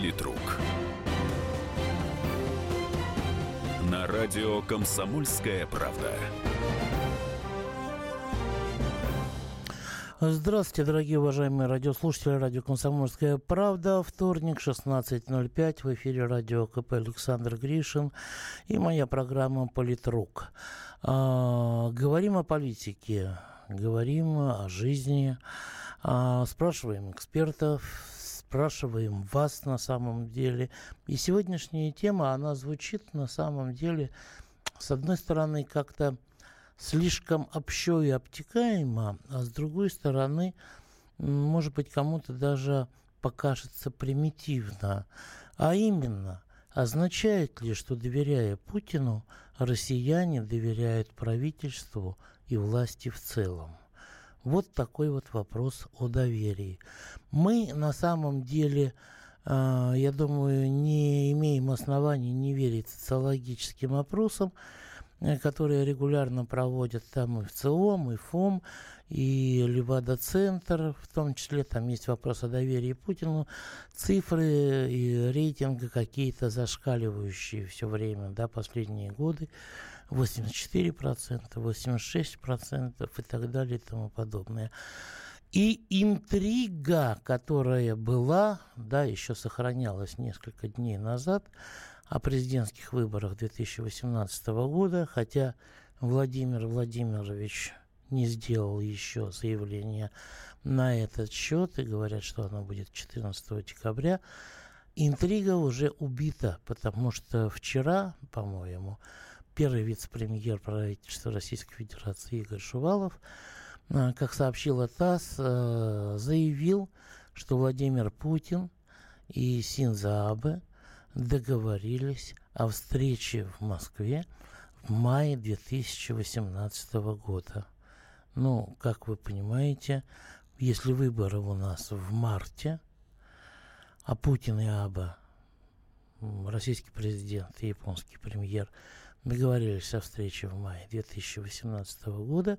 Политрук. На радио «Комсомольская правда». Здравствуйте, дорогие уважаемые радиослушатели. Радио «Комсомольская правда». Вторник, 16.05. В эфире радио КП Александр Гришин и моя программа «Политрук». А, говорим о политике, говорим о жизни, а, спрашиваем экспертов, спрашиваем вас на самом деле. И сегодняшняя тема, она звучит на самом деле, с одной стороны, как-то слишком общо и обтекаемо, а с другой стороны, может быть, кому-то даже покажется примитивно. А именно, означает ли, что доверяя Путину, россияне доверяют правительству и власти в целом? Вот такой вот вопрос о доверии. Мы на самом деле, а, я думаю, не имеем оснований не верить социологическим опросам, Э, которые регулярно проводят там и в ЦИОМ, и ФОМ, и Левада-центр, в том числе там есть вопрос о доверии Путину, цифры и рейтинги какие-то зашкаливающие все время, да, последние годы, 84%, 86% и так далее и тому подобное. И интрига, которая была, да, еще сохранялась несколько дней назад, о президентских выборах 2018 года, хотя Владимир Владимирович не сделал еще заявление на этот счет и говорят, что оно будет 14 декабря. Интрига уже убита, потому что вчера, по-моему, первый вице-премьер правительства Российской Федерации Игорь Шувалов, э, как сообщила ТАСС, э, заявил, что Владимир Путин и Синза Абе договорились о встрече в Москве в мае 2018 года. Ну, как вы понимаете, если выборы у нас в марте, а Путин и Аба, российский президент и японский премьер, договорились о встрече в мае 2018 года,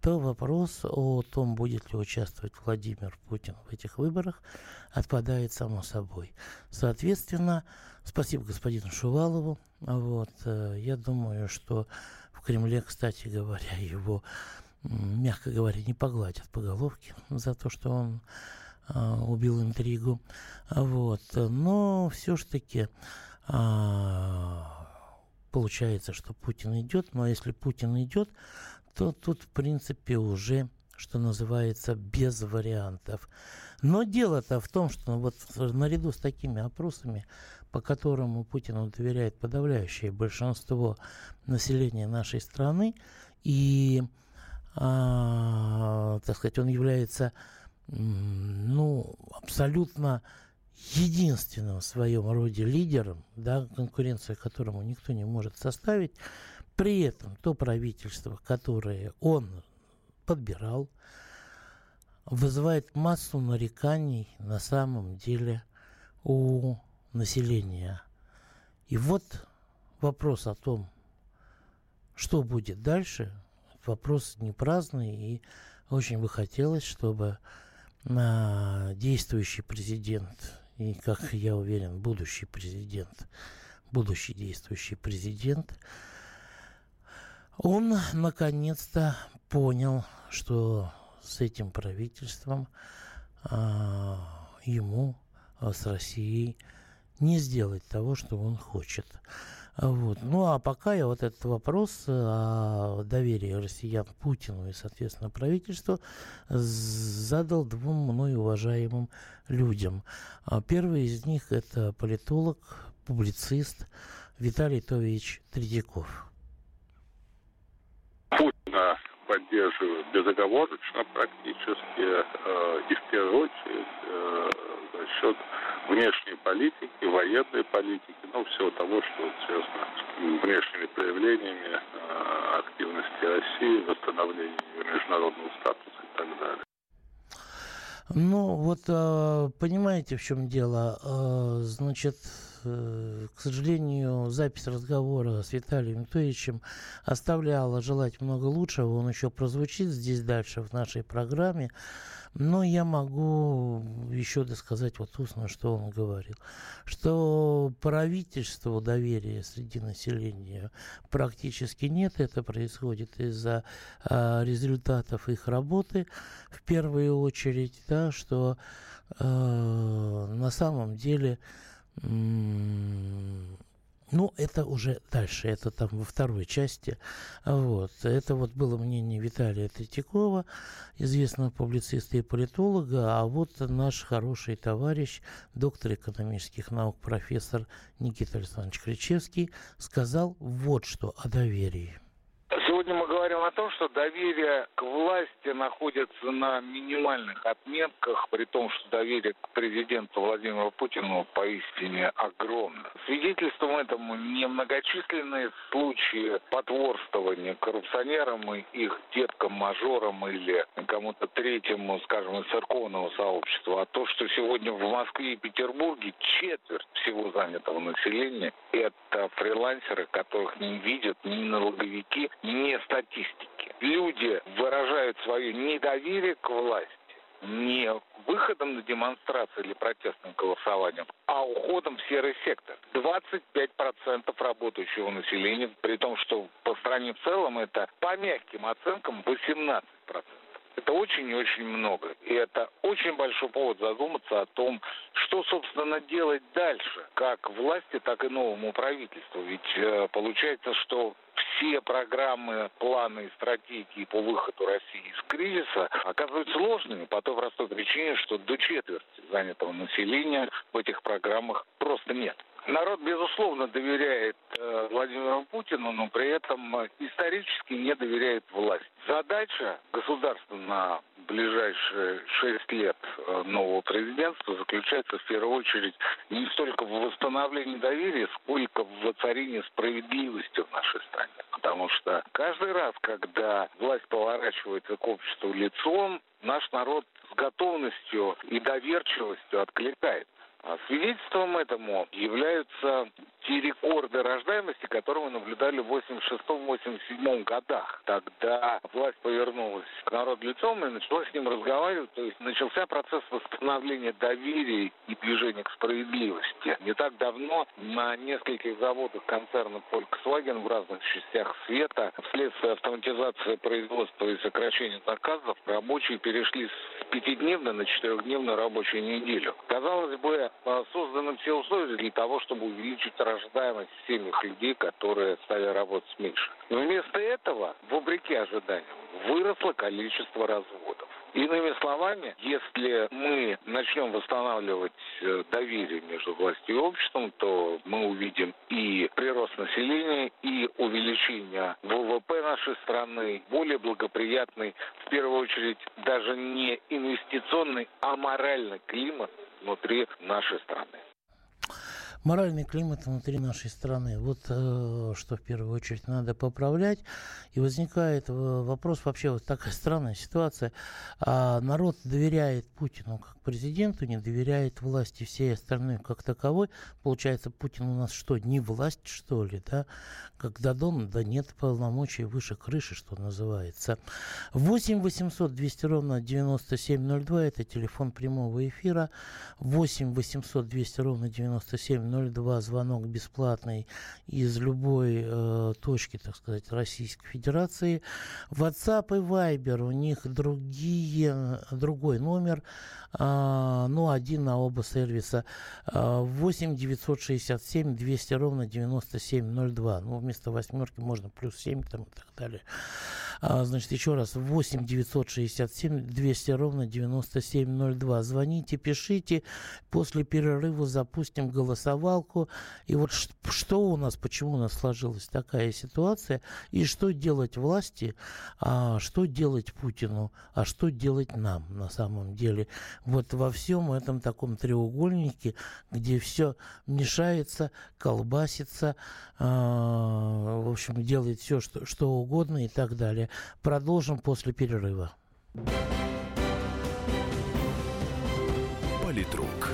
то вопрос о том, будет ли участвовать Владимир Путин в этих выборах, отпадает само собой. Соответственно, спасибо господину Шувалову. Вот, э, я думаю, что в Кремле, кстати говоря, его, мягко говоря, не погладят по головке за то, что он э, убил интригу. Вот. Но все-таки получается, что Путин идет, но если Путин идет, то тут, в принципе, уже что называется, без вариантов. Но дело-то в том, что вот наряду с такими опросами, по которым Путину доверяет подавляющее большинство населения нашей страны, и, а, так сказать, он является ну, абсолютно единственным в своем роде лидером, да, конкуренцию которому никто не может составить, при этом то правительство, которое он подбирал, вызывает массу нареканий на самом деле у населения. И вот вопрос о том, что будет дальше, вопрос не праздный, и очень бы хотелось, чтобы а, действующий президент и, как я уверен, будущий президент, будущий действующий президент – он наконец-то понял, что с этим правительством а, ему а, с Россией не сделать того, что он хочет. Вот. Ну а пока я вот этот вопрос о доверии россиян Путину и, соответственно, правительству задал двум мной уважаемым людям. А первый из них это политолог, публицист Виталий Тович Тредяков. Путина поддерживают безоговорочно практически э, и в первую очередь э, счет внешней политики, военной политики, ну, всего того, что связано с внешними проявлениями э, активности России, восстановления международного статуса и так далее. Ну, вот понимаете, в чем дело? Значит, к сожалению, запись разговора с Виталием Тоевичем оставляла желать много лучшего. Он еще прозвучит здесь дальше в нашей программе. Но я могу еще досказать вот устно, что он говорил. Что правительству доверия среди населения практически нет. Это происходит из-за а, результатов их работы в первую очередь. Да, что а, на самом деле ну, это уже дальше, это там во второй части. Вот. Это вот было мнение Виталия Третьякова, известного публициста и политолога, а вот наш хороший товарищ, доктор экономических наук, профессор Никита Александрович Кричевский, сказал вот что о доверии. Сегодня мы говорим о том, что доверие к власти находится на минимальных отметках, при том, что доверие к президенту Владимиру Путину поистине огромно. Свидетельством этому немногочисленные случаи потворствования коррупционерам и их деткам-мажорам или кому-то третьему, скажем, из церковного сообщества, а то, что сегодня в Москве и Петербурге четверть всего занятого населения – это фрилансеры, которых не видят ни налоговики, ни статистики. Люди выражают свое недоверие к власти не выходом на демонстрации или протестным голосованием, а уходом в серый сектор. 25% работающего населения, при том, что по стране в целом это по мягким оценкам 18%. Это очень и очень много. И это очень большой повод задуматься о том, что, собственно, делать дальше, как власти, так и новому правительству. Ведь э, получается, что все программы, планы и стратегии по выходу России из кризиса оказываются ложными по той простой причине, что до четверти занятого населения в этих программах просто нет. Народ, безусловно, доверяет э, Владимиру Путину, но при этом э, исторически не доверяет власти. Задача государства на ближайшие шесть лет э, нового президентства заключается в первую очередь не столько в восстановлении доверия, сколько в воцарении справедливости в нашей стране. Потому что каждый раз, когда власть поворачивается к обществу лицом, наш народ с готовностью и доверчивостью откликается. А свидетельством этому являются те рекорды рождаемости, которые мы наблюдали в 86-87 годах. Тогда власть повернулась к народу лицом и начала с ним разговаривать. То есть начался процесс восстановления доверия и движения к справедливости. Не так давно на нескольких заводах концерна Volkswagen в разных частях света вследствие автоматизации производства и сокращения заказов рабочие перешли с пятидневной на четырехдневную рабочую неделю. Казалось бы, созданы все условия для того, чтобы увеличить рождаемость семьях людей, которые стали работать меньше. Но вместо этого, вопреки ожиданиям, выросло количество разводов. Иными словами, если мы начнем восстанавливать э, доверие между властью и обществом, то мы увидим и прирост населения, и увеличение ВВП нашей страны, более благоприятный, в первую очередь, даже не инвестиционный, а моральный климат внутри нашей страны моральный климат внутри нашей страны. Вот э, что в первую очередь надо поправлять. И возникает э, вопрос вообще вот такая странная ситуация. А народ доверяет Путину как президенту, не доверяет власти всей остальной как таковой. Получается, Путин у нас что, не власть, что ли, да? Как Дадон, да нет полномочий выше крыши, что называется. 8 800 200 ровно 9702, это телефон прямого эфира. 8 800 200 ровно 9702, звонок бесплатный из любой э, точки, так сказать, Российской Федерации. WhatsApp и Viber, у них другие, другой номер, э, ну, один на оба сервиса. Э, 8 967 200 ровно 9702. Ну, вместо восьмерки можно плюс 7 там, и так далее. А, значит, еще раз, 8 967 200 ровно 9702. Звоните, пишите. После перерыва запустим голосовалку. И вот что у нас, почему у нас сложилась такая ситуация, и что делать власти, а что делать Путину, а что делать нам на самом деле. Вот во всем этом таком треугольнике, где все мешается, колбасится, а, в общем, делает все, что, что угодно и так далее. Продолжим после перерыва. Политрук.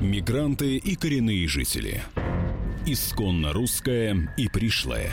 Мигранты и коренные жители. Исконно русская и пришлая.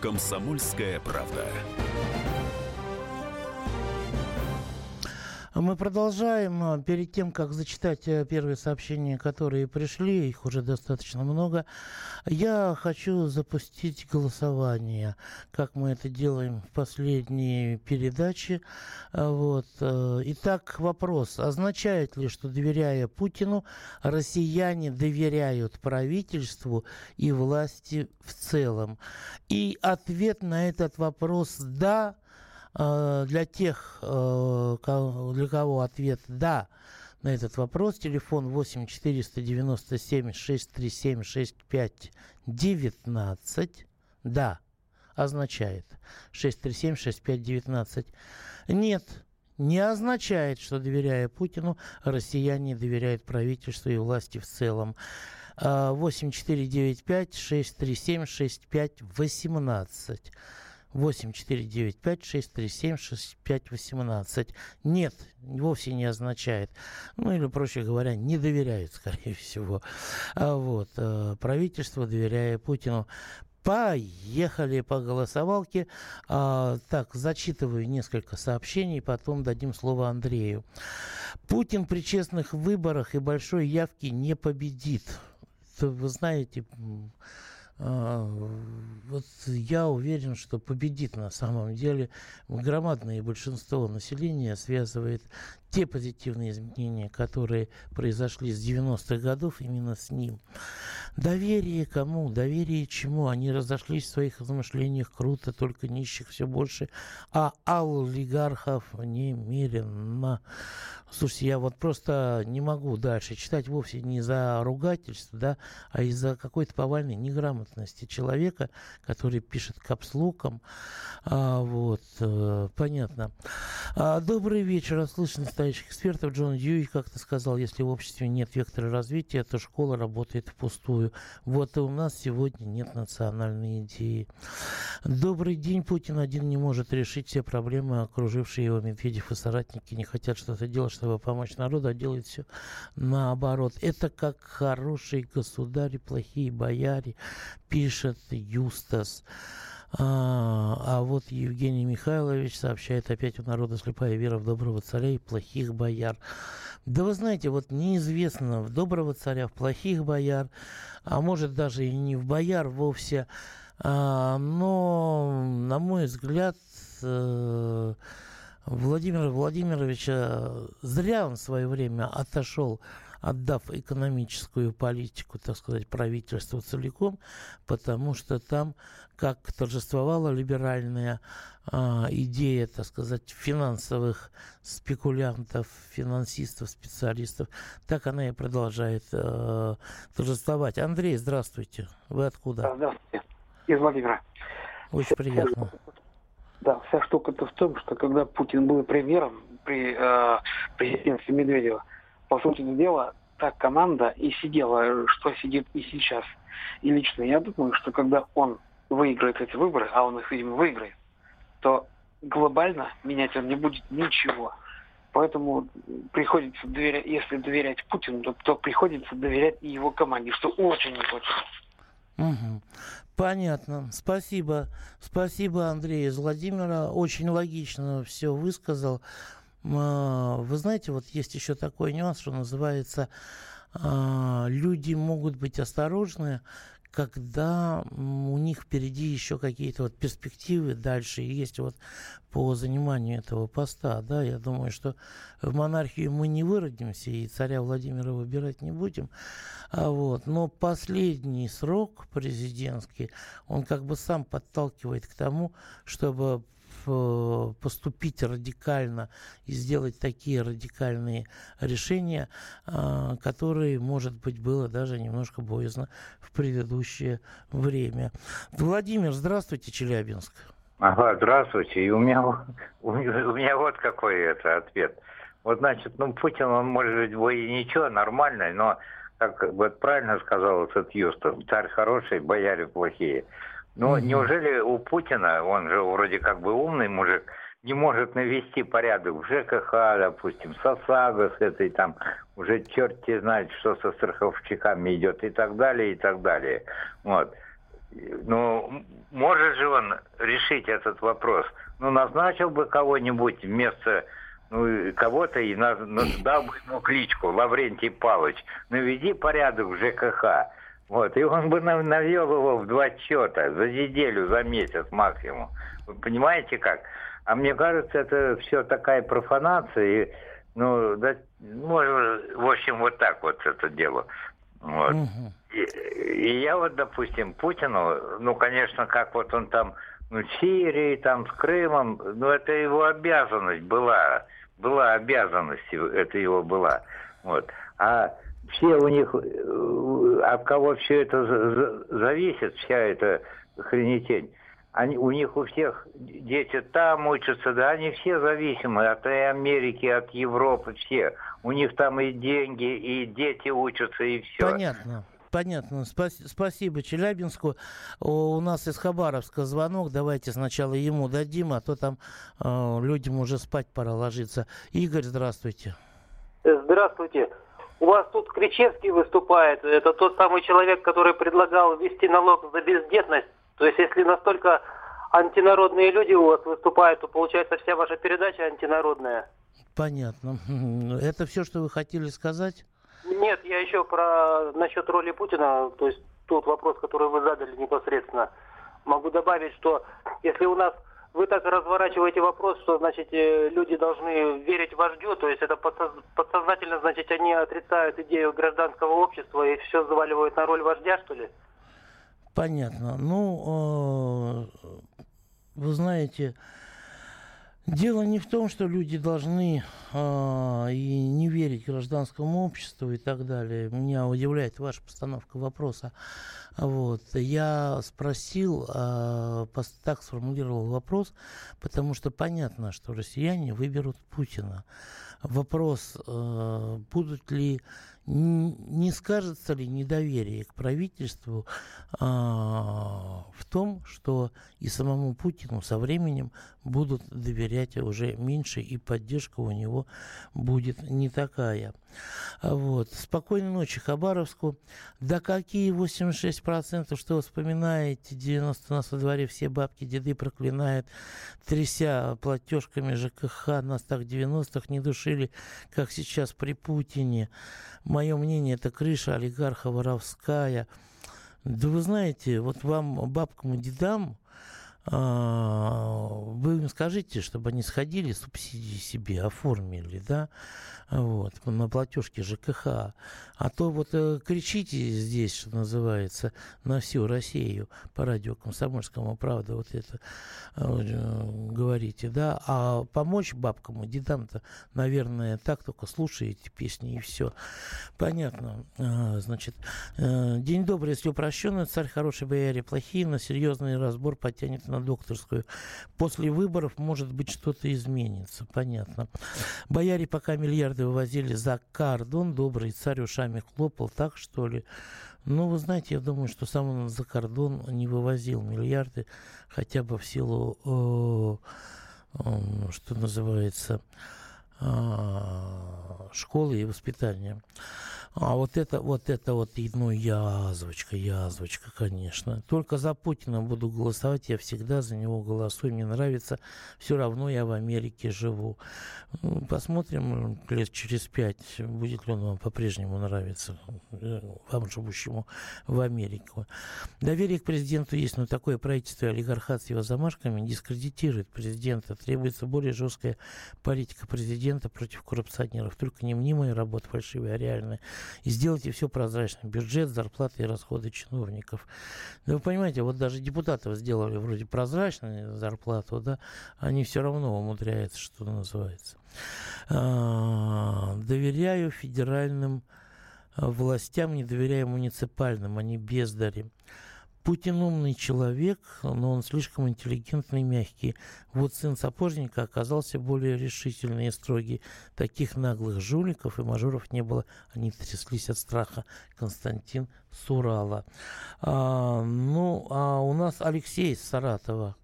«Комсомольская правда». Мы продолжаем. Перед тем, как зачитать э, первые сообщения, которые пришли, их уже достаточно много, я хочу запустить голосование, как мы это делаем в последней передаче. А, вот. Э, итак, вопрос. Означает ли, что, доверяя Путину, россияне доверяют правительству и власти в целом? И ответ на этот вопрос «да», для тех, э, для кого ответ «да» на этот вопрос, телефон 8 497 637 65 19, «да» означает 637 65 19. Нет, не означает, что, доверяя Путину, россияне доверяют правительству и власти в целом. 8495 637 65 18. 8 4 9 5 6 3 7 6 5 18. Нет, вовсе не означает. Ну или, проще говоря, не доверяют, скорее всего. А вот, э, правительство, доверяя Путину, Поехали по голосовалке. А, так, зачитываю несколько сообщений, потом дадим слово Андрею. Путин при честных выборах и большой явке не победит. Вы знаете, вот я уверен, что победит на самом деле. Громадное большинство населения связывает те позитивные изменения, которые произошли с 90-х годов, именно с ним. Доверие кому? Доверие чему? Они разошлись в своих размышлениях круто, только нищих все больше, а олигархов немерено. Слушайте, я вот просто не могу дальше читать вовсе не за ругательство, да, а из-за какой-то повальной неграмотности человека, который пишет капслоком. А, вот, а, понятно. А, добрый вечер, слышно настоящих экспертов. Джон Дьюи как-то сказал, если в обществе нет вектора развития, то школа работает впустую. Вот и у нас сегодня нет национальной идеи. Добрый день. Путин один не может решить все проблемы, окружившие его Медведев и соратники не хотят что-то делать, чтобы помочь народу, а делают все наоборот. Это как хороший государь, плохие бояре, пишет Юстас. А, а вот Евгений Михайлович сообщает, опять у народа слепая вера в доброго царя и плохих бояр. Да вы знаете, вот неизвестно, в доброго царя, в плохих бояр, а может даже и не в бояр вовсе, а, но, на мой взгляд, э, Владимира Владимировича зря он в свое время отошел отдав экономическую политику, так сказать, правительству целиком, потому что там как торжествовала либеральная а, идея, так сказать, финансовых спекулянтов, финансистов, специалистов, так она и продолжает а, торжествовать. Андрей, здравствуйте. Вы откуда? Здравствуйте. Из Владимира. Очень приятно. Да, вся штука-то в том, что когда Путин был премьером при э, президенте Медведева, по сути дела, та команда и сидела, что сидит и сейчас. И лично я думаю, что когда он выиграет эти выборы, а он их, видимо, выиграет, то глобально менять он не будет ничего. Поэтому приходится доверять, если доверять Путину, то, то приходится доверять и его команде, что очень не хочется. Угу. Понятно. Спасибо. Спасибо, Андрей из Владимира. Очень логично все высказал. А, вы знаете, вот есть еще такой нюанс, что называется «люди могут быть осторожны, когда у них впереди еще какие-то вот перспективы дальше есть вот по заниманию этого поста, да, я думаю, что в монархию мы не выродимся и царя Владимира выбирать не будем, а вот, но последний срок президентский, он как бы сам подталкивает к тому, чтобы поступить радикально и сделать такие радикальные решения, а, которые, может быть, было даже немножко боязно в предыдущее время. Владимир, здравствуйте, Челябинск. Ага, здравствуйте. И у меня, у меня, вот какой это ответ. Вот, значит, ну, Путин, он, может быть, и ничего, нормальный, но, как вот правильно сказал этот Юстов, царь хороший, бояре плохие. Но угу. неужели у Путина, он же вроде как бы умный мужик, не может навести порядок в ЖКХ, допустим, с ОСАГО, с этой там, уже черти знает, что со страховщиками идет и так далее, и так далее. Вот. Ну, может же он решить этот вопрос? Ну, назначил бы кого-нибудь вместо ну, кого-то и на, на, дал бы ему кличку Лаврентий Павлович. Наведи порядок в ЖКХ. Вот, и он бы навел его в два счета за неделю, за месяц максимум. Вы понимаете как? А мне кажется, это все такая профанация, и, ну, да, можно, в общем, вот так вот это дело. Вот. Угу. И, и я вот, допустим, Путину, ну, конечно, как вот он там, ну, Сирии, там, с Крымом, ну, это его обязанность была, была обязанность, это его была. Вот. А все у них, э, от кого все это зависит, вся эта хренетень, они, у них у всех дети там учатся, да, они все зависимы от Америки, от Европы, все. У них там и деньги, и дети учатся, и все. Понятно. Понятно. Спасибо Челябинску. У нас из Хабаровска звонок. Давайте сначала ему дадим, а то там э, людям уже спать пора ложиться. Игорь, здравствуйте. Здравствуйте. У вас тут Кричевский выступает. Это тот самый человек, который предлагал ввести налог за бездетность. То есть, если настолько антинародные люди у вас выступают, то получается вся ваша передача антинародная. Понятно. Это все, что вы хотели сказать? Нет, я еще про насчет роли Путина, то есть тот вопрос, который вы задали непосредственно. Могу добавить, что если у нас вы так разворачиваете вопрос, что, значит, э, люди должны верить вождю, то есть это подсознательно, значит, они отрицают идею гражданского общества и все заваливают на роль вождя, что ли? Понятно. Ну, э, вы знаете, Дело не в том, что люди должны э, и не верить гражданскому обществу и так далее. Меня удивляет ваша постановка вопроса. Вот. Я спросил, э, так сформулировал вопрос, потому что понятно, что россияне выберут Путина. Вопрос, э, будут ли не скажется ли недоверие к правительству а, в том, что и самому Путину со временем будут доверять уже меньше, и поддержка у него будет не такая. Вот. Спокойной ночи Хабаровску. Да какие 86%, что вы вспоминаете, 90 у нас во дворе все бабки, деды проклинают, тряся платежками ЖКХ, нас так 90-х не душили, как сейчас при Путине. Мое мнение, это крыша олигарха воровская. Да вы знаете, вот вам, бабкам и дедам, вы им скажите, чтобы они сходили, субсидии себе оформили, да, вот, на платежке ЖКХ. А то вот э, кричите здесь, что называется, на всю Россию по радио Комсомольскому, правда, вот это э, говорите, да, а помочь бабкам и дедам-то, наверное, так только слушаете песни и все. Понятно. А, значит, э, день добрый, если упрощенно, царь хороший, бояре плохие, на серьезный разбор потянет на докторскую. После выборов, может быть, что-то изменится. Понятно. Бояре пока миллиарды вывозили за кордон, добрый царь ушами хлопал, так что ли? Ну, вы знаете, я думаю, что сам он за кордон не вывозил миллиарды, хотя бы в силу, э, э, что называется, э, школы и воспитания. А вот это, вот это вот, ну, язвочка, язвочка, конечно. Только за Путина буду голосовать, я всегда за него голосую, мне нравится. Все равно я в Америке живу. Ну, посмотрим лет через пять, будет ли он вам по-прежнему нравиться, э, вам живущему в Америке. Доверие к президенту есть, но такое правительство олигархат с его замашками дискредитирует президента. Требуется более жесткая политика президента против коррупционеров. Только не мнимая работа фальшивая, а реальная и сделайте все прозрачно. Бюджет, зарплаты и расходы чиновников. Да вы понимаете, вот даже депутатов сделали вроде прозрачную зарплату, да, они все равно умудряются, что называется. А, доверяю федеральным а, властям, не доверяю муниципальным, они бездари. Путин умный человек, но он слишком интеллигентный и мягкий. Вот сын сапожника оказался более решительный и строгий. Таких наглых жуликов и мажоров не было. Они тряслись от страха. Константин Сурала. А, ну, а у нас Алексей из Саратова.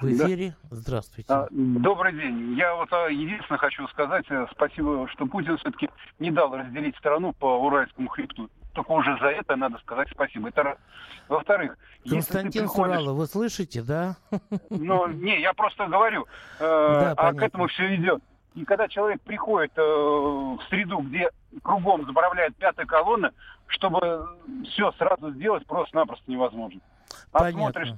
В эфире. Да. Здравствуйте. А, добрый день. Я вот а, единственное хочу сказать э, спасибо, что Путин все-таки не дал разделить страну по Уральскому хребту только уже за это надо сказать спасибо. Это. Во-вторых, Константин приходишь... Сурала, вы слышите, да? Ну, не, я просто говорю, э, да, а к этому все идет. И когда человек приходит э, в среду, где кругом заправляет пятая колонна, чтобы все сразу сделать просто-напросто невозможно. А смотришь,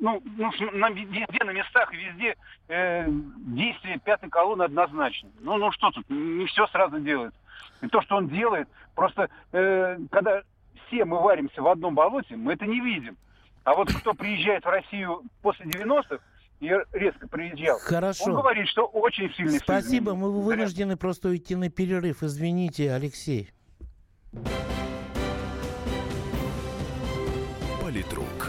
ну, ну на, везде на местах, везде э, действие пятой колонны однозначно. Ну, ну что тут, не все сразу делается. И то, что он делает, просто э, когда все мы варимся в одном болоте, мы это не видим. А вот кто приезжает в Россию после 90-х, и резко приезжал. Хорошо. Он говорит, что очень сильный Спасибо, мы вынуждены Зря. просто уйти на перерыв. Извините, Алексей. Политрук.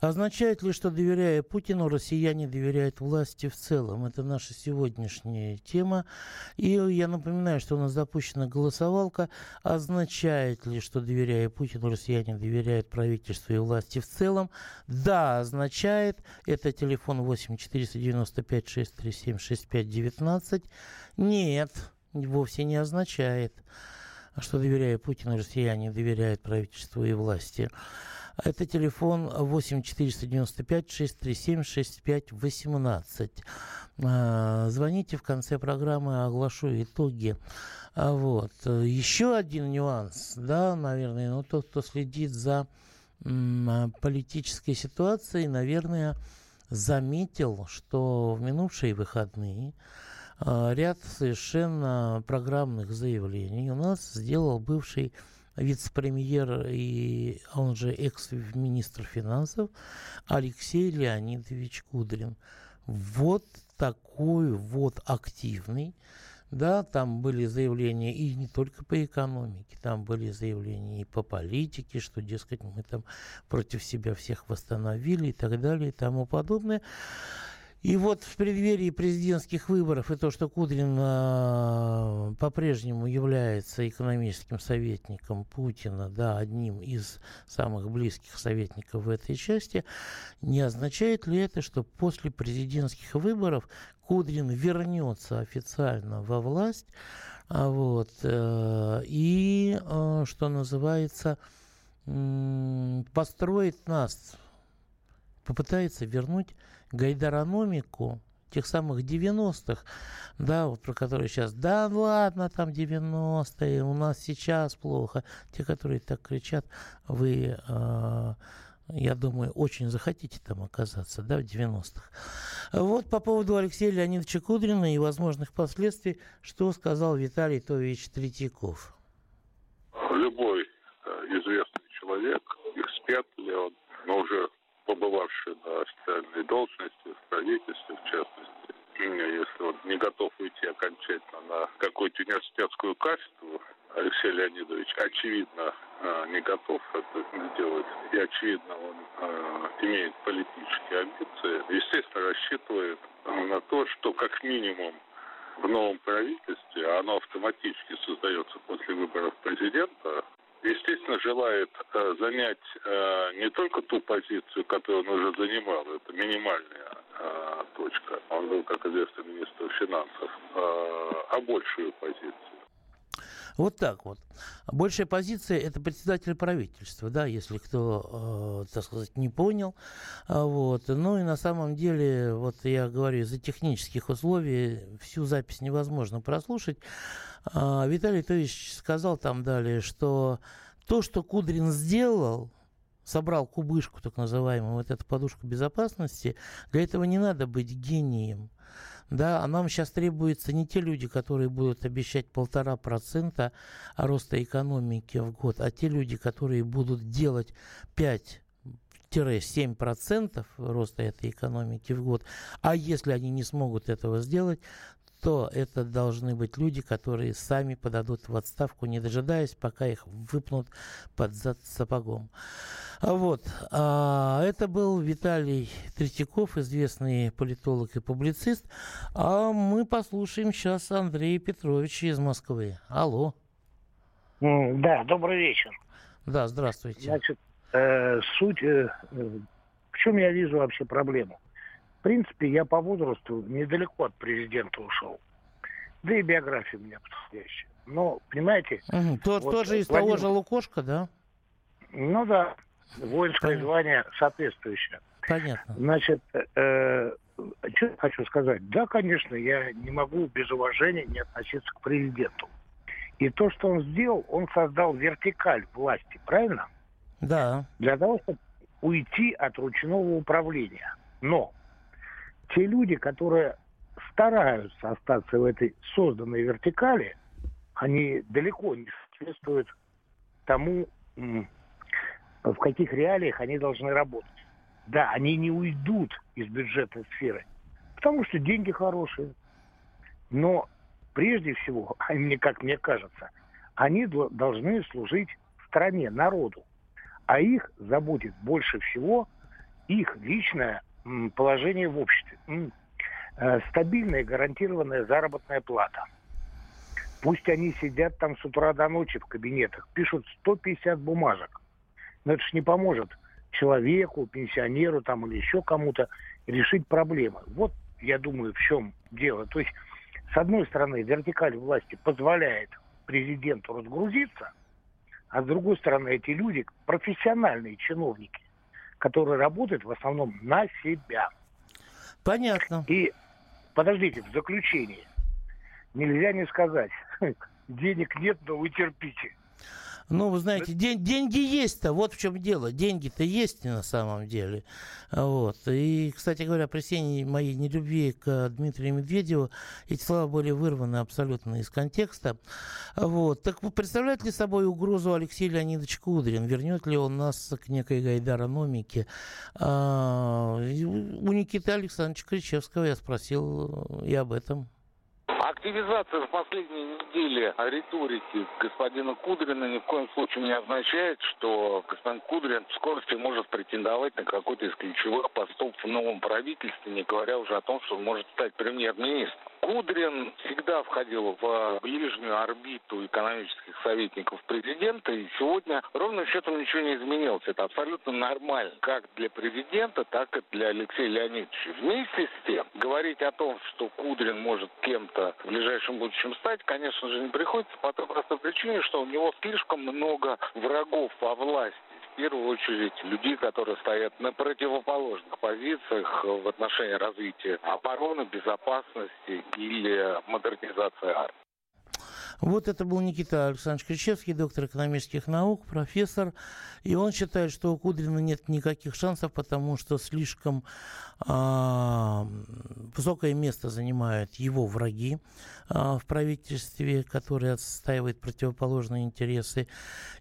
Означает ли, что доверяя Путину, россияне доверяют власти в целом? Это наша сегодняшняя тема. И я напоминаю, что у нас запущена голосовалка. Означает ли, что доверяя Путину, россияне доверяют правительству и власти в целом? Да, означает. Это телефон 8 495 637 6519. Нет, вовсе не означает, что доверяя Путину, россияне доверяют правительству и власти. Это телефон 8 495 637 6518. Звоните в конце программы, оглашу итоги. А вот. Еще один нюанс, да, наверное, ну, тот, кто следит за м, политической ситуацией, наверное, заметил, что в минувшие выходные а, ряд совершенно программных заявлений у нас сделал бывший вице-премьер и он же экс-министр финансов Алексей Леонидович Кудрин. Вот такой вот активный, да, там были заявления и не только по экономике, там были заявления и по политике, что, дескать, мы там против себя всех восстановили и так далее и тому подобное. И вот в преддверии президентских выборов и то, что Кудрин э, по-прежнему является экономическим советником Путина, да, одним из самых близких советников в этой части, не означает ли это, что после президентских выборов Кудрин вернется официально во власть, а вот, э, и, э, что называется, э, построит нас, попытается вернуть гайдарономику тех самых 90-х, да, вот про которые сейчас, да ладно, там 90-е, у нас сейчас плохо. Те, которые так кричат, вы, э, я думаю, очень захотите там оказаться, да, в 90-х. Вот по поводу Алексея Леонидовича Кудрина и возможных последствий, что сказал Виталий Тович Третьяков. Любой э, известный человек, эксперт ли он, но уже побывавший на официальной должности, в правительстве в частности, если он не готов уйти окончательно на какую-то университетскую кафедру, Алексей Леонидович, очевидно, э, не готов это сделать. И, очевидно, он э, имеет политические амбиции. Естественно, рассчитывает на то, что как минимум в новом правительстве, оно автоматически создается после выборов президента, естественно, желает э, занять э, не только ту позицию, которую он уже занимал, это минимальная э, точка, он был, как известно, министр финансов, а большую позицию. Вот так вот. Большая позиция – это председатель правительства, да, если кто, э, так сказать, не понял. А вот. Ну и на самом деле, вот я говорю, из-за технических условий всю запись невозможно прослушать. А, Виталий Тович сказал там далее, что то, что Кудрин сделал, собрал кубышку, так называемую, вот эту подушку безопасности, для этого не надо быть гением. Да, а нам сейчас требуются не те люди, которые будут обещать полтора процента роста экономики в год, а те люди, которые будут делать 5 7% роста этой экономики в год. А если они не смогут этого сделать, то это должны быть люди, которые сами подадут в отставку, не дожидаясь, пока их выпнут под зад сапогом. Вот. А это был Виталий Третьяков, известный политолог и публицист. А мы послушаем сейчас Андрея Петровича из Москвы. Алло. Да, добрый вечер. Да, здравствуйте. Значит, э, суть, э, в чем я вижу вообще проблему? В принципе, я по возрасту недалеко от президента ушел. Да и биография у меня подходящая. Но, понимаете... Угу. То, вот тоже из Владимир... того же Лукошка, да? Ну да, воинское Понятно. звание соответствующее. Понятно. Значит, э, что я хочу сказать? Да, конечно, я не могу без уважения не относиться к президенту. И то, что он сделал, он создал вертикаль власти, правильно? Да. Для того, чтобы уйти от ручного управления. Но те люди, которые стараются остаться в этой созданной вертикали, они далеко не соответствуют тому, в каких реалиях они должны работать. Да, они не уйдут из бюджетной сферы, потому что деньги хорошие. Но прежде всего, мне, как мне кажется, они должны служить стране, народу. А их заботит больше всего их личное положение в обществе. Э, стабильная гарантированная заработная плата. Пусть они сидят там с утра до ночи в кабинетах, пишут 150 бумажек. Но это же не поможет человеку, пенсионеру там или еще кому-то решить проблемы. Вот я думаю, в чем дело. То есть, с одной стороны, вертикаль власти позволяет президенту разгрузиться, а с другой стороны, эти люди профессиональные чиновники, которые работают в основном на себя. Понятно. И подождите, в заключение. Нельзя не сказать, денег нет, но вы терпите. Ну, вы знаете, день, деньги есть-то, вот в чем дело. Деньги-то есть на самом деле. Вот. И, кстати говоря, при всей моей нелюбви к Дмитрию Медведеву эти слова были вырваны абсолютно из контекста. Вот. Так представляет ли собой угрозу Алексей Леонидович Кудрин? Вернет ли он нас к некой гайдарономике? А, у Никиты Александровича Кричевского я спросил и об этом. Активизация в последние недели риторики господина Кудрина ни в коем случае не означает, что господин Кудрин в скорости может претендовать на какой-то из ключевых постов в новом правительстве, не говоря уже о том, что он может стать премьер-министром. Кудрин всегда входил в ближнюю орбиту экономических советников президента, и сегодня ровным счетом ничего не изменилось. Это абсолютно нормально, как для президента, так и для Алексея Леонидовича. Вместе с тем, говорить о том, что Кудрин может кем-то в ближайшем будущем стать, конечно же, не приходится по той простой причине, что у него слишком много врагов во власти первую очередь людей, которые стоят на противоположных позициях в отношении развития обороны, безопасности или модернизации армии. Вот это был Никита Александрович Кричевский, доктор экономических наук, профессор. И он считает, что у Кудрина нет никаких шансов, потому что слишком а, высокое место занимают его враги а, в правительстве, которые отстаивают противоположные интересы.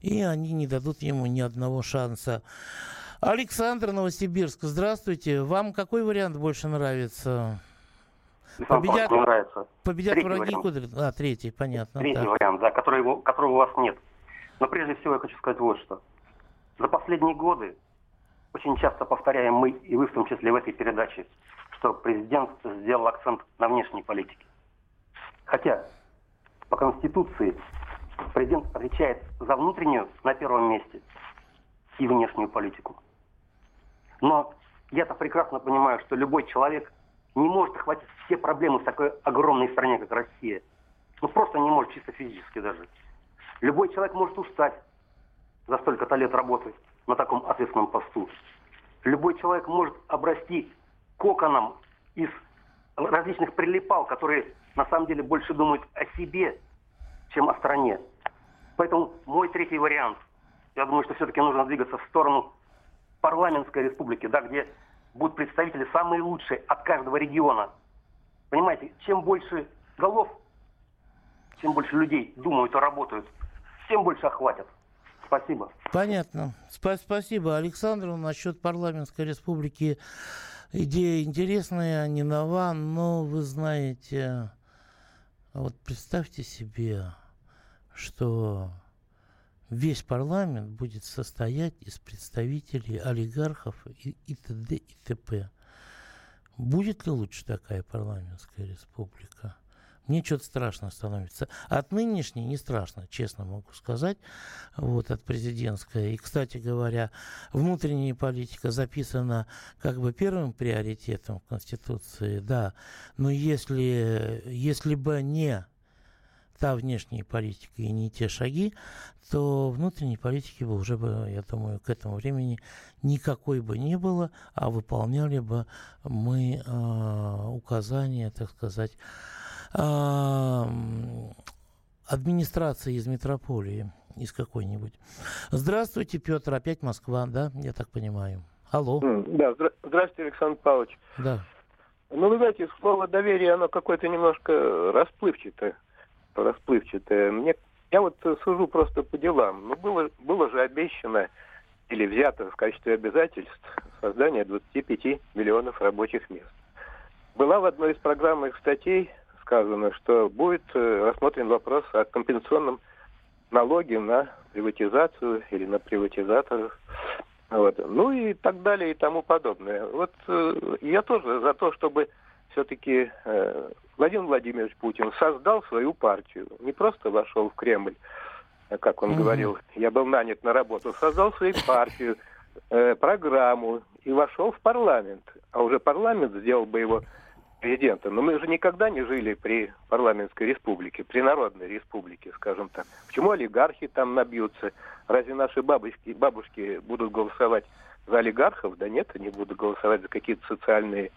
И они не дадут ему ни одного шанса. Александр Новосибирск, здравствуйте. Вам какой вариант больше нравится? Победят, мне нравится. Победят третий враги Кудрина. А, третий, понятно. Третий так. вариант, да, который, которого у вас нет. Но прежде всего я хочу сказать вот что. За последние годы очень часто повторяем мы, и вы в том числе в этой передаче, что президент сделал акцент на внешней политике. Хотя по Конституции президент отвечает за внутреннюю на первом месте и внешнюю политику. Но я-то прекрасно понимаю, что любой человек не может охватить все проблемы в такой огромной стране, как Россия. Ну, просто не может, чисто физически даже. Любой человек может устать за столько-то лет работы на таком ответственном посту. Любой человек может обрасти коконом из различных прилипал, которые на самом деле больше думают о себе, чем о стране. Поэтому мой третий вариант, я думаю, что все-таки нужно двигаться в сторону парламентской республики, да, где будут представители самые лучшие от каждого региона. Понимаете, чем больше голов, чем больше людей думают и работают, тем больше охватят. Спасибо. Понятно. Сп- спасибо, Александру. Насчет парламентской республики идея интересная, не нова, но вы знаете, вот представьте себе, что весь парламент будет состоять из представителей олигархов и, и т.д. и т.п. Будет ли лучше такая парламентская республика? Мне что-то страшно становится. От нынешней не страшно, честно могу сказать. Вот, от президентской. И, кстати говоря, внутренняя политика записана как бы первым приоритетом в Конституции, да. Но если, если бы не та внешняя политика и не те шаги, то внутренней политики бы уже бы, я думаю, к этому времени никакой бы не было, а выполняли бы мы э, указания, так сказать, э, администрации из метрополии, из какой-нибудь. Здравствуйте, Петр, опять Москва, да, я так понимаю. Алло. Да, здравствуйте, Александр Павлович. Да. Ну, вы знаете, слово доверие, оно какое-то немножко расплывчатое расплывчатое. Мне, я вот сужу просто по делам. Ну, было, было же обещано или взято в качестве обязательств создание 25 миллионов рабочих мест. Была в одной из программных статей сказано, что будет э, рассмотрен вопрос о компенсационном налоге на приватизацию или на приватизаторов. Вот. Ну и так далее и тому подобное. Вот э, я тоже за то, чтобы все-таки э, Владимир Владимирович Путин создал свою партию. Не просто вошел в Кремль, э, как он mm-hmm. говорил, я был нанят на работу, создал свою партию, э, программу и вошел в парламент. А уже парламент сделал бы его президентом. Но мы же никогда не жили при парламентской республике, при народной республике, скажем так. Почему олигархи там набьются? Разве наши бабушки, бабушки будут голосовать за олигархов? Да нет, они будут голосовать за какие-то социальные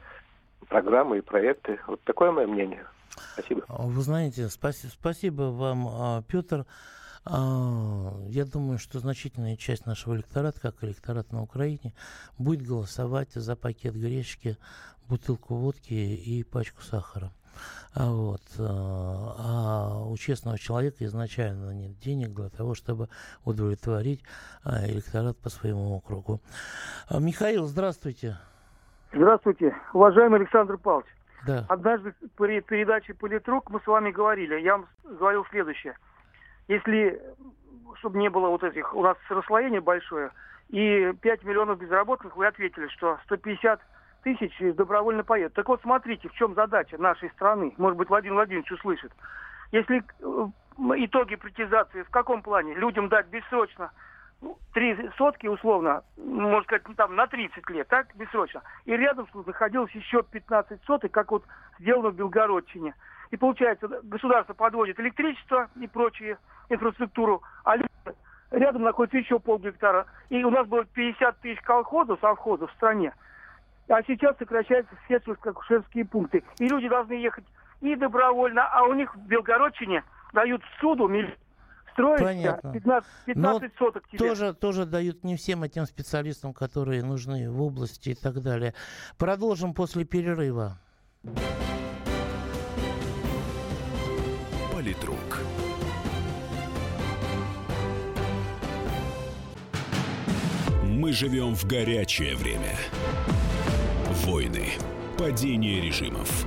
программы и проекты. Вот такое мое мнение. Спасибо. А вы знаете, спасибо, спасибо вам, а, Петр. А, я думаю, что значительная часть нашего электората, как электорат на Украине, будет голосовать за пакет гречки, бутылку водки и пачку сахара. Вот. А у честного человека изначально нет денег для того, чтобы удовлетворить электорат по своему округу. Михаил, здравствуйте. Здравствуйте, уважаемый Александр Павлович. Да. Однажды при передаче «Политрук» мы с вами говорили, я вам говорил следующее. Если, чтобы не было вот этих, у нас расслоение большое, и 5 миллионов безработных, вы ответили, что 150 тысяч добровольно поедут. Так вот, смотрите, в чем задача нашей страны. Может быть, Владимир Владимирович услышит. Если э, итоги притизации в каком плане? Людям дать бессрочно три сотки, условно, можно сказать, ну, там на 30 лет, так, бессрочно. И рядом находилось еще 15 соток, как вот сделано в Белгородчине. И получается, государство подводит электричество и прочие инфраструктуру, а рядом находится еще полгектара. И у нас было 50 тысяч колхозов, совхозов в стране. А сейчас сокращаются фельдшерско-акушерские пункты. И люди должны ехать и добровольно, а у них в Белгородчине дают суду миллион строить Понятно. 15, 15 Но соток тебе. Тоже, тоже дают не всем этим специалистам, которые нужны в области и так далее. Продолжим после перерыва. Политрук. Мы живем в горячее время. Войны, падение режимов,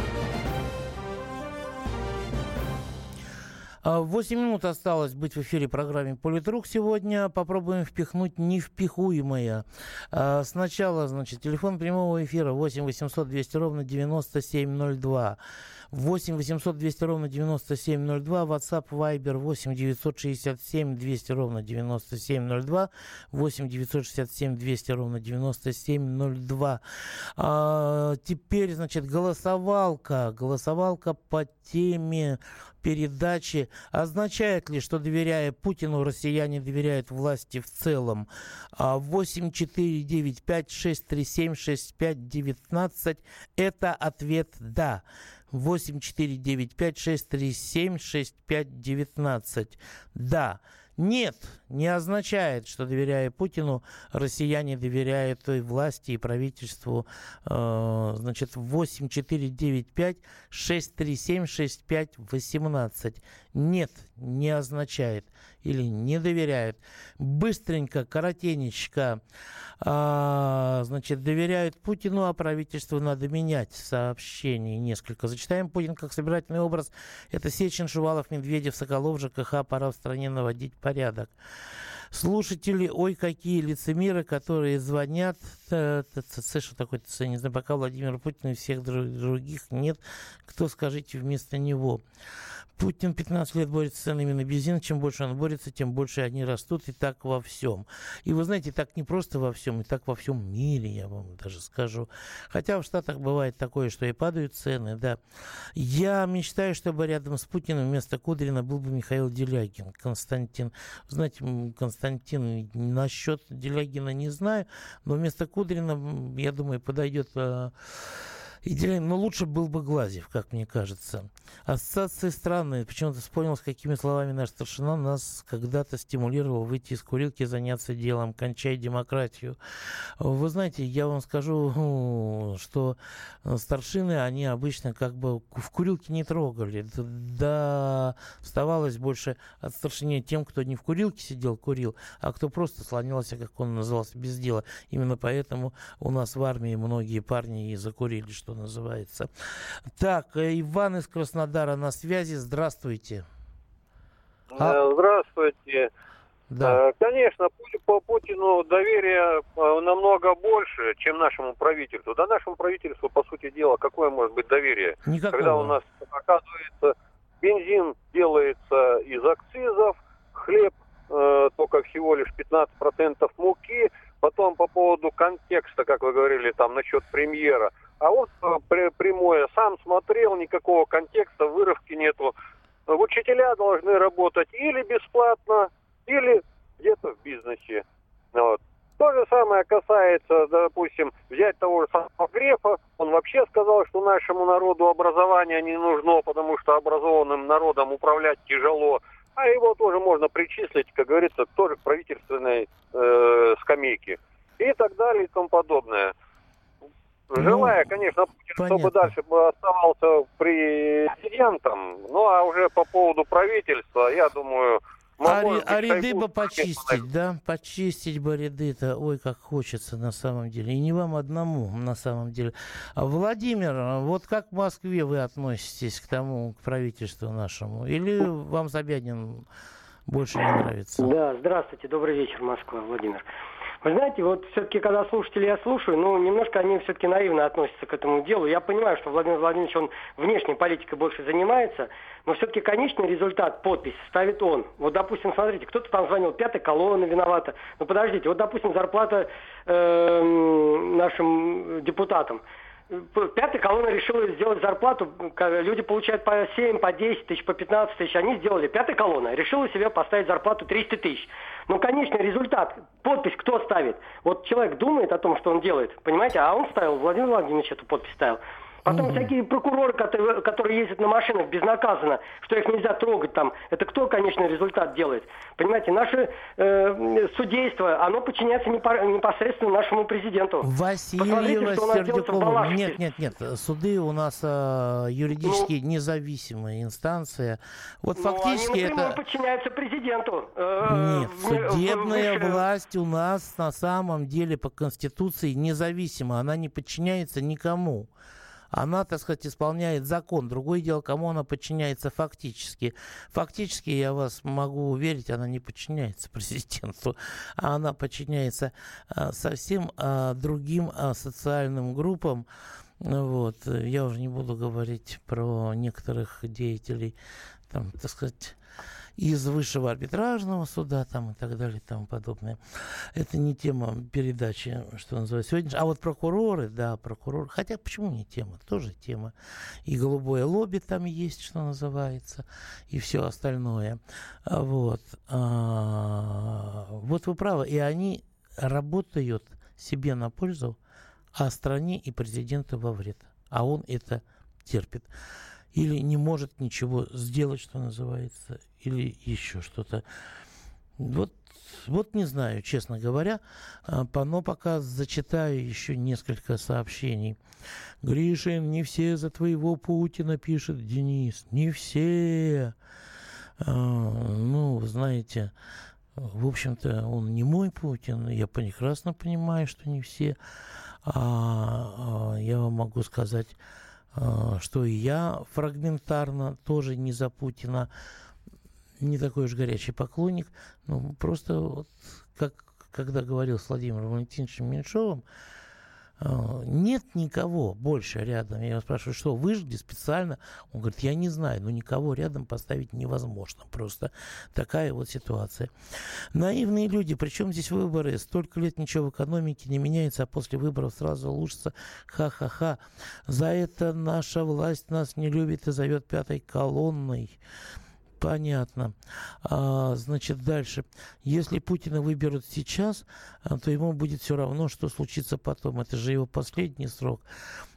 8 а, минут осталось быть в эфире программе «Политрук» сегодня. Попробуем впихнуть невпихуемое. А, сначала, значит, телефон прямого эфира 8 800 200 ровно 9702. 8 800 200 ровно 9702, WhatsApp, Viber 8 967 200 ровно 9702, 8 967 200 ровно 9702. А, теперь, значит, голосовалка, голосовалка по теме передачи. Означает ли, что доверяя Путину, россияне доверяют власти в целом? 8 4 9 5 6 3 7 6 5 19 это ответ «да». 8495-637-6519. Да, нет, не означает, что доверяя Путину, россияне доверяют той власти и правительству. Э, значит, 8495-637-6518. Нет, не означает или не доверяют. Быстренько, коротенечко, а, значит, доверяют Путину, а правительству надо менять. Сообщений несколько. Зачитаем Путин как собирательный образ. Это Сечин, Шувалов, Медведев, Соколов, ЖКХ. Пора в стране наводить порядок. Слушатели, ой, какие лицемеры, которые звонят. Что такое ТЦ, не знаю, пока Владимир Путин и всех других нет. Кто, скажите, вместо него? Путин 15 лет борется с ценами на бензин. Чем больше он борется, тем больше они растут. И так во всем. И вы знаете, так не просто во всем, и так во всем мире, я вам даже скажу. Хотя в Штатах бывает такое, что и падают цены, да. Я мечтаю, чтобы рядом с Путиным вместо Кудрина был бы Михаил Делягин. Константин. Знаете, Константин, насчет Делягина не знаю, но вместо Кудрина, я думаю, подойдет Идеально, но лучше был бы Глазев, как мне кажется. Ассоциации странные. Почему-то вспомнил, с какими словами наш старшина нас когда-то стимулировал выйти из курилки заняться делом. Кончай демократию. Вы знаете, я вам скажу, ну, что старшины, они обычно как бы в курилке не трогали. Да, оставалось больше от старшине тем, кто не в курилке сидел, курил, а кто просто слонялся, как он назывался, без дела. Именно поэтому у нас в армии многие парни и закурили, что что называется. Так, э, Иван из Краснодара на связи. Здравствуйте. А... Здравствуйте. Да. Э, конечно, по Путину доверия намного больше, чем нашему правительству. Да нашему правительству, по сути дела, какое может быть доверие? Никакого. Когда у нас, оказывается, бензин делается из акцизов, хлеб э, только всего лишь 15% муки, потом по поводу контекста, как вы говорили, там насчет премьера, а вот э, прямое, сам смотрел, никакого контекста, вырывки нету. Учителя должны работать или бесплатно, или где-то в бизнесе. Вот. То же самое касается, допустим, взять того же самого Грефа. Он вообще сказал, что нашему народу образование не нужно, потому что образованным народом управлять тяжело. А его тоже можно причислить, как говорится, тоже к правительственной э, скамейке. И так далее и тому подобное. Желая, ну, конечно, Путин, понятно. чтобы дальше бы оставался президентом. Ну, а уже по поводу правительства, я думаю, а, быть, а ряды бы почистить, да? Почистить бы ряды-то, ой, как хочется на самом деле. И не вам одному на самом деле. А, Владимир, вот как в Москве вы относитесь к тому, к правительству нашему? Или вам Собянин больше не нравится? Да, здравствуйте, добрый вечер, Москва, Владимир. Вы знаете, вот все-таки, когда слушатели я слушаю, ну, немножко они все-таки наивно относятся к этому делу. Я понимаю, что Владимир Владимирович, он внешней политикой больше занимается, но все-таки конечный результат, подпись, ставит он. Вот, допустим, смотрите, кто-то там звонил, пятая колонна виновата. Ну, подождите, вот, допустим, зарплата э, нашим депутатам пятая колонна решила сделать зарплату, люди получают по 7, по 10 тысяч, по 15 тысяч, они сделали, пятая колонна решила себе поставить зарплату 300 тысяч. Ну, конечно, результат, подпись кто ставит? Вот человек думает о том, что он делает, понимаете, а он ставил, Владимир Владимирович эту подпись ставил. Потом mm всякие прокуроры, которые, которые ездят на машинах безнаказанно, что их нельзя трогать там. Это кто, конечно, результат делает? Понимаете, наше э, судейство, оно подчиняется непосредственно нашему президенту. Василий Сердюкова. Нет, нет, нет. Суды у нас э, юридически ну, независимая инстанция. Вот ну, фактически они это... подчиняются президенту. Э, нет, судебная в, в, власть у нас на самом деле по Конституции независима. Она не подчиняется никому она, так сказать, исполняет закон. Другое дело, кому она подчиняется фактически. Фактически, я вас могу уверить, она не подчиняется президенту, а она подчиняется а, совсем а, другим а, социальным группам. Вот. Я уже не буду говорить про некоторых деятелей, там, так сказать, из высшего арбитражного суда там и так далее и тому подобное. Это не тема передачи, что называется сегодня. А вот прокуроры, да, прокуроры. Хотя почему не тема? Тоже тема. И голубое лобби там есть, что называется, и все остальное. А вот. А, вот вы правы. И они работают себе на пользу, а стране и президенту во вред. А он это терпит или не может ничего сделать, что называется, или еще что-то. Вот, вот не знаю, честно говоря, а, но пока зачитаю еще несколько сообщений. Гришин, не все за твоего Путина, пишет Денис. Не все. А, ну, знаете, в общем-то, он не мой Путин. Я прекрасно понимаю, что не все. А, я вам могу сказать а, что и я фрагментарно тоже не за Путина, не такой уж горячий поклонник, ну, просто вот, как когда говорил с Владимиром Валентиновичем Меньшовым, нет никого больше рядом. Я его спрашиваю, что вы ждете специально? Он говорит, я не знаю, но никого рядом поставить невозможно. Просто такая вот ситуация. Наивные люди, причем здесь выборы? Столько лет ничего в экономике не меняется, а после выборов сразу улучшится. Ха-ха-ха. За это наша власть нас не любит и зовет пятой колонной. Понятно. А, значит, дальше. Если Путина выберут сейчас, а, то ему будет все равно, что случится потом. Это же его последний срок.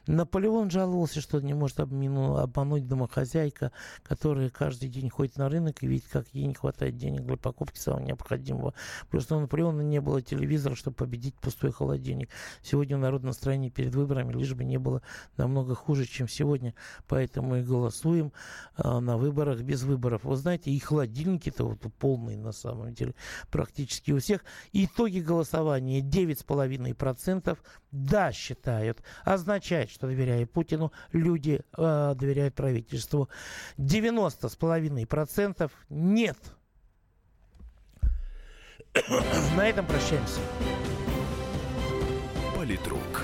Наполеон жаловался, что не может обману, обмануть домохозяйка, которая каждый день ходит на рынок и видит, как ей не хватает денег для покупки самого необходимого. Просто у Наполеона не было телевизора, чтобы победить пустой холодильник. Сегодня народ настроение перед выборами лишь бы не было намного хуже, чем сегодня. Поэтому и голосуем а, на выборах без выборов. Вы знаете, и холодильники-то вот полные на самом деле практически у всех. Итоги голосования 9,5% да считают. Означает, что доверяя Путину, люди э, доверяют правительству. 90,5% нет. На этом прощаемся. Политрук.